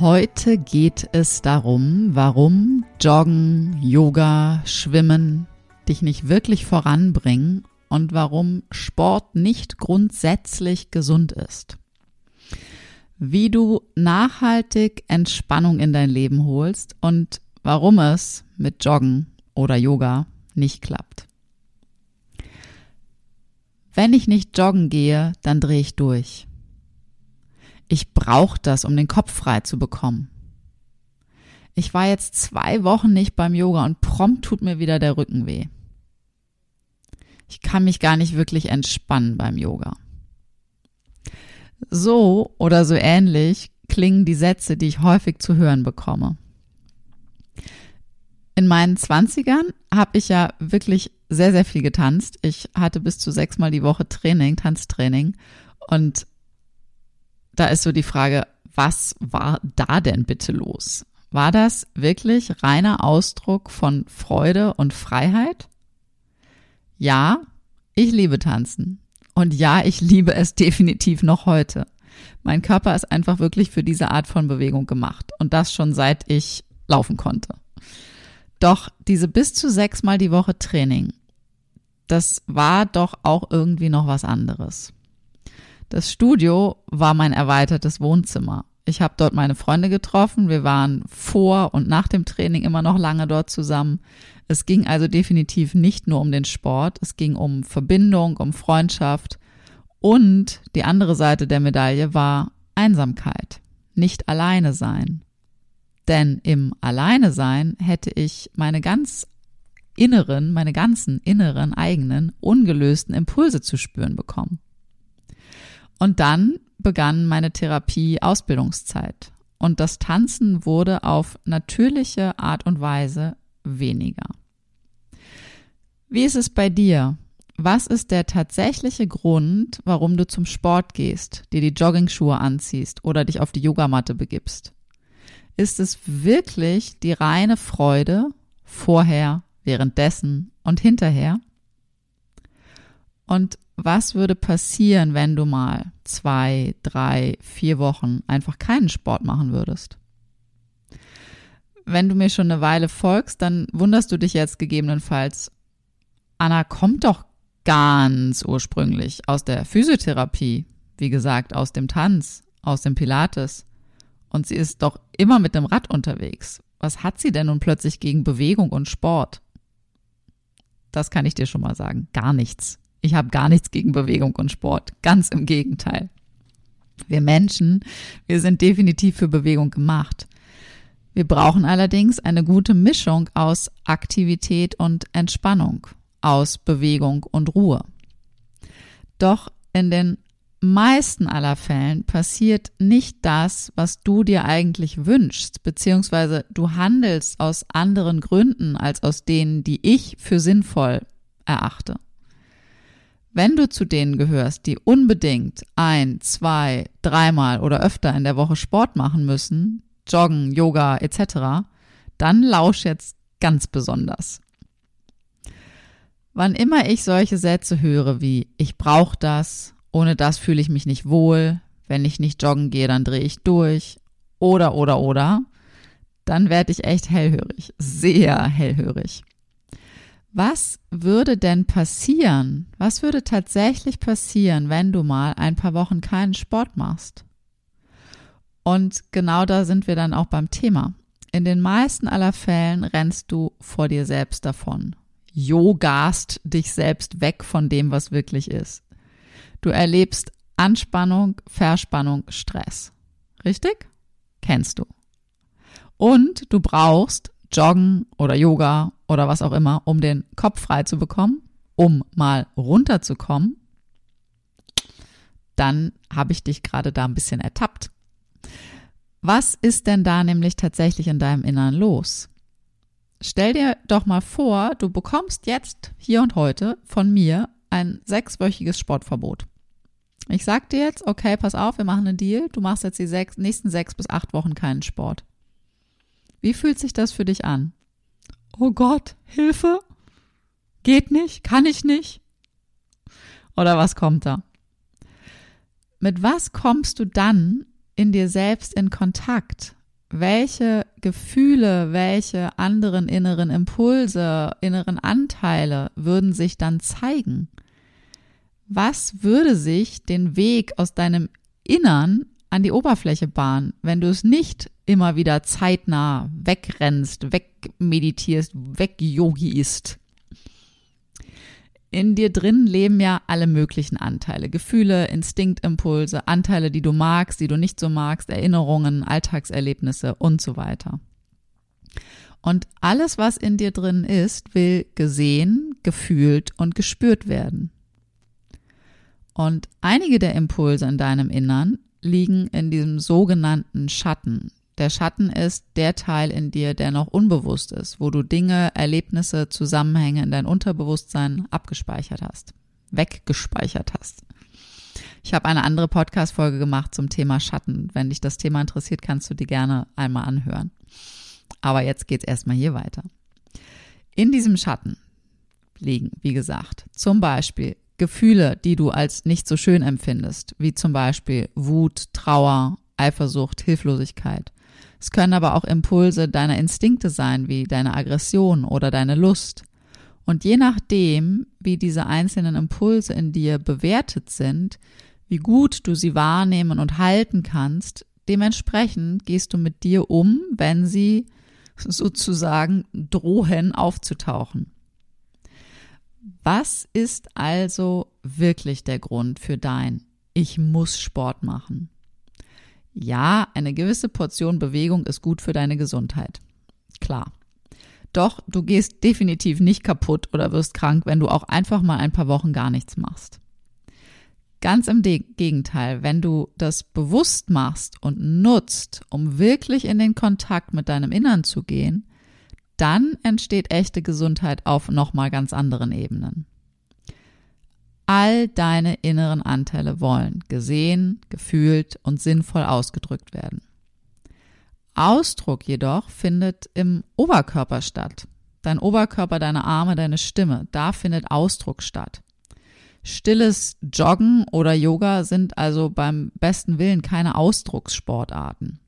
Heute geht es darum, warum Joggen, Yoga, Schwimmen dich nicht wirklich voranbringen und warum Sport nicht grundsätzlich gesund ist. Wie du nachhaltig Entspannung in dein Leben holst und warum es mit Joggen oder Yoga nicht klappt. Wenn ich nicht joggen gehe, dann drehe ich durch. Ich brauche das, um den Kopf frei zu bekommen. Ich war jetzt zwei Wochen nicht beim Yoga und prompt tut mir wieder der Rücken weh. Ich kann mich gar nicht wirklich entspannen beim Yoga. So oder so ähnlich klingen die Sätze, die ich häufig zu hören bekomme. In meinen Zwanzigern habe ich ja wirklich sehr, sehr viel getanzt. Ich hatte bis zu sechsmal die Woche Training, Tanztraining. Und da ist so die Frage, was war da denn bitte los? War das wirklich reiner Ausdruck von Freude und Freiheit? Ja, ich liebe tanzen. Und ja, ich liebe es definitiv noch heute. Mein Körper ist einfach wirklich für diese Art von Bewegung gemacht. Und das schon seit ich laufen konnte. Doch diese bis zu sechsmal die Woche Training, das war doch auch irgendwie noch was anderes. Das Studio war mein erweitertes Wohnzimmer. Ich habe dort meine Freunde getroffen. Wir waren vor und nach dem Training immer noch lange dort zusammen. Es ging also definitiv nicht nur um den Sport, es ging um Verbindung, um Freundschaft und die andere Seite der Medaille war Einsamkeit, nicht alleine sein. Denn im Alleine sein hätte ich meine ganz inneren, meine ganzen inneren eigenen ungelösten Impulse zu spüren bekommen. Und dann begann meine Therapie-Ausbildungszeit. Und das Tanzen wurde auf natürliche Art und Weise weniger. Wie ist es bei dir? Was ist der tatsächliche Grund, warum du zum Sport gehst, dir die Joggingschuhe anziehst oder dich auf die Yogamatte begibst? Ist es wirklich die reine Freude vorher, währenddessen und hinterher? Und was würde passieren, wenn du mal zwei, drei, vier Wochen einfach keinen Sport machen würdest? Wenn du mir schon eine Weile folgst, dann wunderst du dich jetzt gegebenenfalls, Anna kommt doch ganz ursprünglich aus der Physiotherapie, wie gesagt, aus dem Tanz, aus dem Pilates. Und sie ist doch immer mit dem Rad unterwegs. Was hat sie denn nun plötzlich gegen Bewegung und Sport? Das kann ich dir schon mal sagen. Gar nichts. Ich habe gar nichts gegen Bewegung und Sport. Ganz im Gegenteil. Wir Menschen, wir sind definitiv für Bewegung gemacht. Wir brauchen allerdings eine gute Mischung aus Aktivität und Entspannung, aus Bewegung und Ruhe. Doch in den meisten aller Fällen passiert nicht das, was du dir eigentlich wünschst, beziehungsweise du handelst aus anderen Gründen als aus denen, die ich für sinnvoll erachte. Wenn du zu denen gehörst, die unbedingt ein, zwei, dreimal oder öfter in der Woche Sport machen müssen, joggen, Yoga etc., dann lausch jetzt ganz besonders. Wann immer ich solche Sätze höre wie ich brauche das, ohne das fühle ich mich nicht wohl, wenn ich nicht joggen gehe, dann drehe ich durch oder oder oder, dann werde ich echt hellhörig, sehr hellhörig. Was würde denn passieren? Was würde tatsächlich passieren, wenn du mal ein paar Wochen keinen Sport machst? Und genau da sind wir dann auch beim Thema. In den meisten aller Fällen rennst du vor dir selbst davon. Yogast dich selbst weg von dem, was wirklich ist. Du erlebst Anspannung, Verspannung, Stress. Richtig? Kennst du. Und du brauchst Joggen oder Yoga oder was auch immer, um den Kopf frei zu bekommen, um mal runterzukommen. Dann habe ich dich gerade da ein bisschen ertappt. Was ist denn da nämlich tatsächlich in deinem Innern los? Stell dir doch mal vor, du bekommst jetzt hier und heute von mir ein sechswöchiges Sportverbot. Ich sag dir jetzt, okay, pass auf, wir machen einen Deal. Du machst jetzt die sechs, nächsten sechs bis acht Wochen keinen Sport. Wie fühlt sich das für dich an? Oh Gott, Hilfe? Geht nicht? Kann ich nicht? Oder was kommt da? Mit was kommst du dann in dir selbst in Kontakt? Welche Gefühle, welche anderen inneren Impulse, inneren Anteile würden sich dann zeigen? Was würde sich den Weg aus deinem Innern an die Oberfläche bahnen, wenn du es nicht immer wieder zeitnah wegrennst, wegmeditierst, wegyogiist? In dir drin leben ja alle möglichen Anteile. Gefühle, Instinktimpulse, Anteile, die du magst, die du nicht so magst, Erinnerungen, Alltagserlebnisse und so weiter. Und alles, was in dir drin ist, will gesehen, gefühlt und gespürt werden. Und einige der Impulse in deinem Innern liegen in diesem sogenannten Schatten, der Schatten ist der Teil in dir, der noch unbewusst ist, wo du Dinge, Erlebnisse, Zusammenhänge in dein Unterbewusstsein abgespeichert hast, weggespeichert hast. Ich habe eine andere Podcast-Folge gemacht zum Thema Schatten. Wenn dich das Thema interessiert, kannst du die gerne einmal anhören. Aber jetzt geht's erstmal hier weiter. In diesem Schatten liegen, wie gesagt, zum Beispiel Gefühle, die du als nicht so schön empfindest, wie zum Beispiel Wut, Trauer, Eifersucht, Hilflosigkeit. Es können aber auch Impulse deiner Instinkte sein, wie deine Aggression oder deine Lust. Und je nachdem, wie diese einzelnen Impulse in dir bewertet sind, wie gut du sie wahrnehmen und halten kannst, dementsprechend gehst du mit dir um, wenn sie sozusagen drohen aufzutauchen. Was ist also wirklich der Grund für dein Ich muss Sport machen? Ja, eine gewisse Portion Bewegung ist gut für deine Gesundheit. Klar. Doch du gehst definitiv nicht kaputt oder wirst krank, wenn du auch einfach mal ein paar Wochen gar nichts machst. Ganz im Gegenteil, wenn du das bewusst machst und nutzt, um wirklich in den Kontakt mit deinem Innern zu gehen, dann entsteht echte Gesundheit auf nochmal ganz anderen Ebenen. All deine inneren Anteile wollen gesehen, gefühlt und sinnvoll ausgedrückt werden. Ausdruck jedoch findet im Oberkörper statt. Dein Oberkörper, deine Arme, deine Stimme, da findet Ausdruck statt. Stilles Joggen oder Yoga sind also beim besten Willen keine Ausdruckssportarten.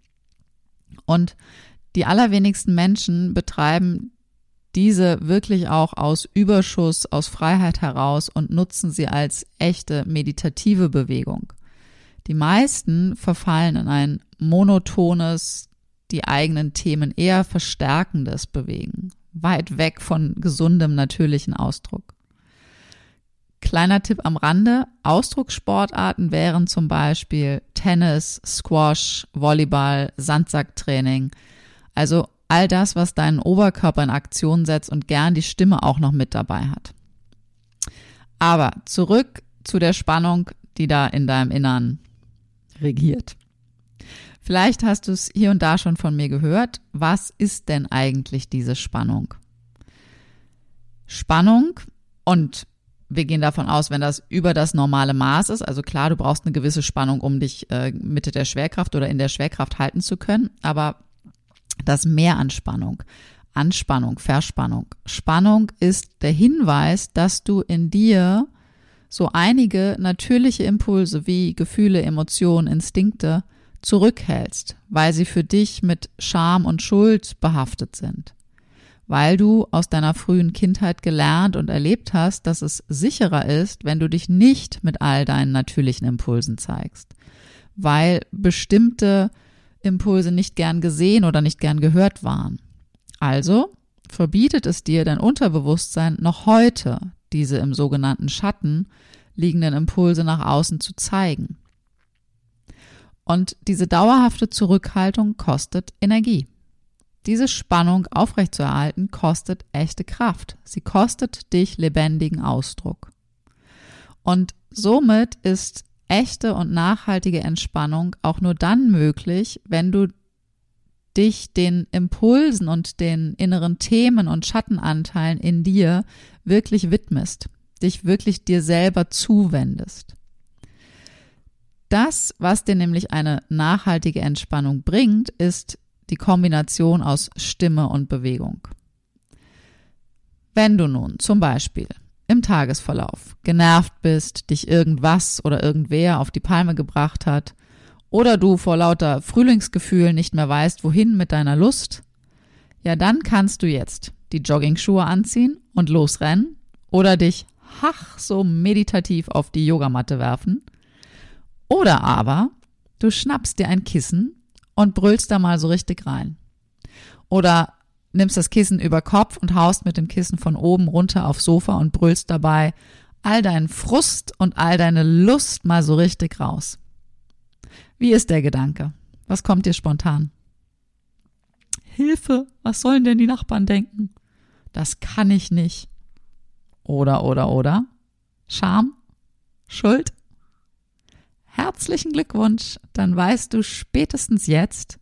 Und die allerwenigsten Menschen betreiben diese wirklich auch aus Überschuss, aus Freiheit heraus und nutzen sie als echte meditative Bewegung. Die meisten verfallen in ein monotones, die eigenen Themen eher verstärkendes Bewegen, weit weg von gesundem, natürlichen Ausdruck. Kleiner Tipp am Rande, Ausdruckssportarten wären zum Beispiel Tennis, Squash, Volleyball, Sandsacktraining, also all das, was deinen Oberkörper in Aktion setzt und gern die Stimme auch noch mit dabei hat. Aber zurück zu der Spannung, die da in deinem Innern regiert. Vielleicht hast du es hier und da schon von mir gehört. Was ist denn eigentlich diese Spannung? Spannung und wir gehen davon aus, wenn das über das normale Maß ist, also klar, du brauchst eine gewisse Spannung, um dich äh, Mitte der Schwerkraft oder in der Schwerkraft halten zu können, aber das Mehr an Spannung. Anspannung, Verspannung. Spannung ist der Hinweis, dass du in dir so einige natürliche Impulse wie Gefühle, Emotionen, Instinkte zurückhältst, weil sie für dich mit Scham und Schuld behaftet sind. Weil du aus deiner frühen Kindheit gelernt und erlebt hast, dass es sicherer ist, wenn du dich nicht mit all deinen natürlichen Impulsen zeigst. Weil bestimmte Impulse nicht gern gesehen oder nicht gern gehört waren. Also verbietet es dir dein Unterbewusstsein noch heute, diese im sogenannten Schatten liegenden Impulse nach außen zu zeigen. Und diese dauerhafte Zurückhaltung kostet Energie. Diese Spannung aufrechtzuerhalten kostet echte Kraft. Sie kostet dich lebendigen Ausdruck. Und somit ist echte und nachhaltige Entspannung auch nur dann möglich, wenn du dich den Impulsen und den inneren Themen und Schattenanteilen in dir wirklich widmest, dich wirklich dir selber zuwendest. Das, was dir nämlich eine nachhaltige Entspannung bringt, ist die Kombination aus Stimme und Bewegung. Wenn du nun zum Beispiel im Tagesverlauf genervt bist, dich irgendwas oder irgendwer auf die Palme gebracht hat, oder du vor lauter Frühlingsgefühl nicht mehr weißt, wohin mit deiner Lust, ja dann kannst du jetzt die Joggingschuhe anziehen und losrennen oder dich hach so meditativ auf die Yogamatte werfen oder aber du schnappst dir ein Kissen und brüllst da mal so richtig rein. Oder nimmst das Kissen über Kopf und haust mit dem Kissen von oben runter aufs Sofa und brüllst dabei all deinen Frust und all deine Lust mal so richtig raus. Wie ist der Gedanke? Was kommt dir spontan? Hilfe, was sollen denn die Nachbarn denken? Das kann ich nicht. Oder, oder, oder? Scham? Schuld? Herzlichen Glückwunsch, dann weißt du spätestens jetzt,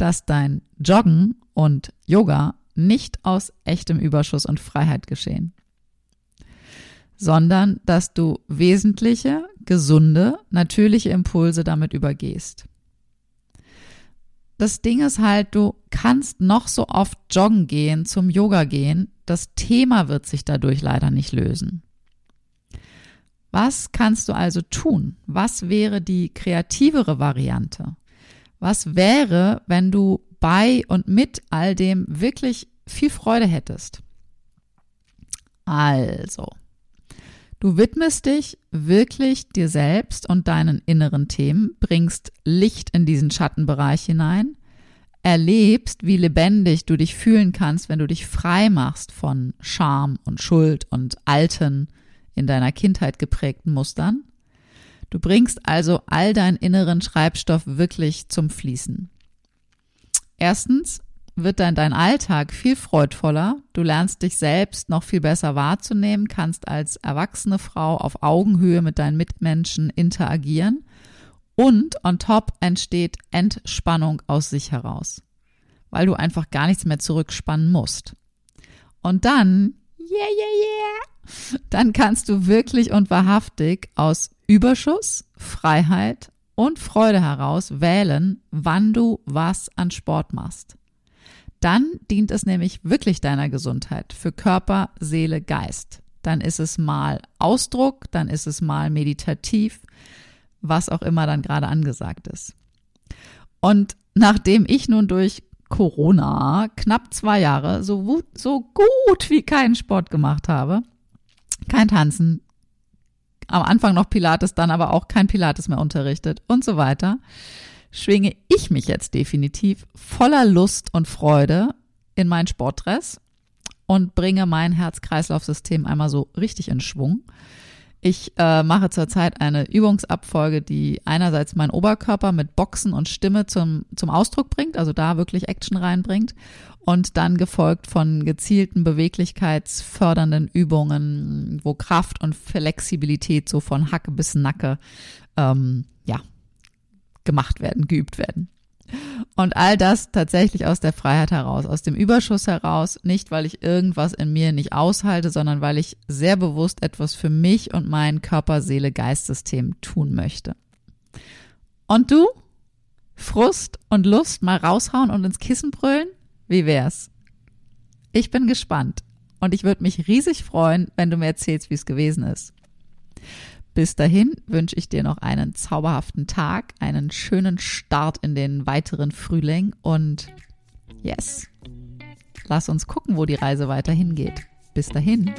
dass dein Joggen und Yoga nicht aus echtem Überschuss und Freiheit geschehen, sondern dass du wesentliche, gesunde, natürliche Impulse damit übergehst. Das Ding ist halt, du kannst noch so oft joggen gehen, zum Yoga gehen, das Thema wird sich dadurch leider nicht lösen. Was kannst du also tun? Was wäre die kreativere Variante? Was wäre, wenn du bei und mit all dem wirklich viel Freude hättest? Also, du widmest dich wirklich dir selbst und deinen inneren Themen, bringst Licht in diesen Schattenbereich hinein, erlebst, wie lebendig du dich fühlen kannst, wenn du dich frei machst von Scham und Schuld und alten, in deiner Kindheit geprägten Mustern. Du bringst also all deinen inneren Schreibstoff wirklich zum Fließen. Erstens wird dann dein Alltag viel freudvoller. Du lernst dich selbst noch viel besser wahrzunehmen, kannst als erwachsene Frau auf Augenhöhe mit deinen Mitmenschen interagieren und on top entsteht Entspannung aus sich heraus, weil du einfach gar nichts mehr zurückspannen musst. Und dann, yeah, yeah, yeah, dann kannst du wirklich und wahrhaftig aus Überschuss, Freiheit und Freude heraus wählen, wann du was an Sport machst. Dann dient es nämlich wirklich deiner Gesundheit für Körper, Seele, Geist. Dann ist es mal Ausdruck, dann ist es mal meditativ, was auch immer dann gerade angesagt ist. Und nachdem ich nun durch Corona knapp zwei Jahre so, so gut wie keinen Sport gemacht habe, kein Tanzen, am Anfang noch Pilates, dann aber auch kein Pilates mehr unterrichtet und so weiter, schwinge ich mich jetzt definitiv voller Lust und Freude in mein Sportdress und bringe mein Herz-Kreislauf-System einmal so richtig in Schwung. Ich äh, mache zurzeit eine Übungsabfolge, die einerseits meinen Oberkörper mit Boxen und Stimme zum, zum Ausdruck bringt, also da wirklich Action reinbringt und dann gefolgt von gezielten beweglichkeitsfördernden Übungen, wo Kraft und Flexibilität so von Hacke bis Nacke ähm, ja gemacht werden, geübt werden. Und all das tatsächlich aus der Freiheit heraus, aus dem Überschuss heraus, nicht weil ich irgendwas in mir nicht aushalte, sondern weil ich sehr bewusst etwas für mich und mein Körper, Seele, Geistsystem tun möchte. Und du? Frust und Lust mal raushauen und ins Kissen brüllen? Wie wär's? Ich bin gespannt und ich würde mich riesig freuen, wenn du mir erzählst, wie es gewesen ist. Bis dahin wünsche ich dir noch einen zauberhaften Tag, einen schönen Start in den weiteren Frühling und yes, lass uns gucken, wo die Reise weiterhin geht. Bis dahin.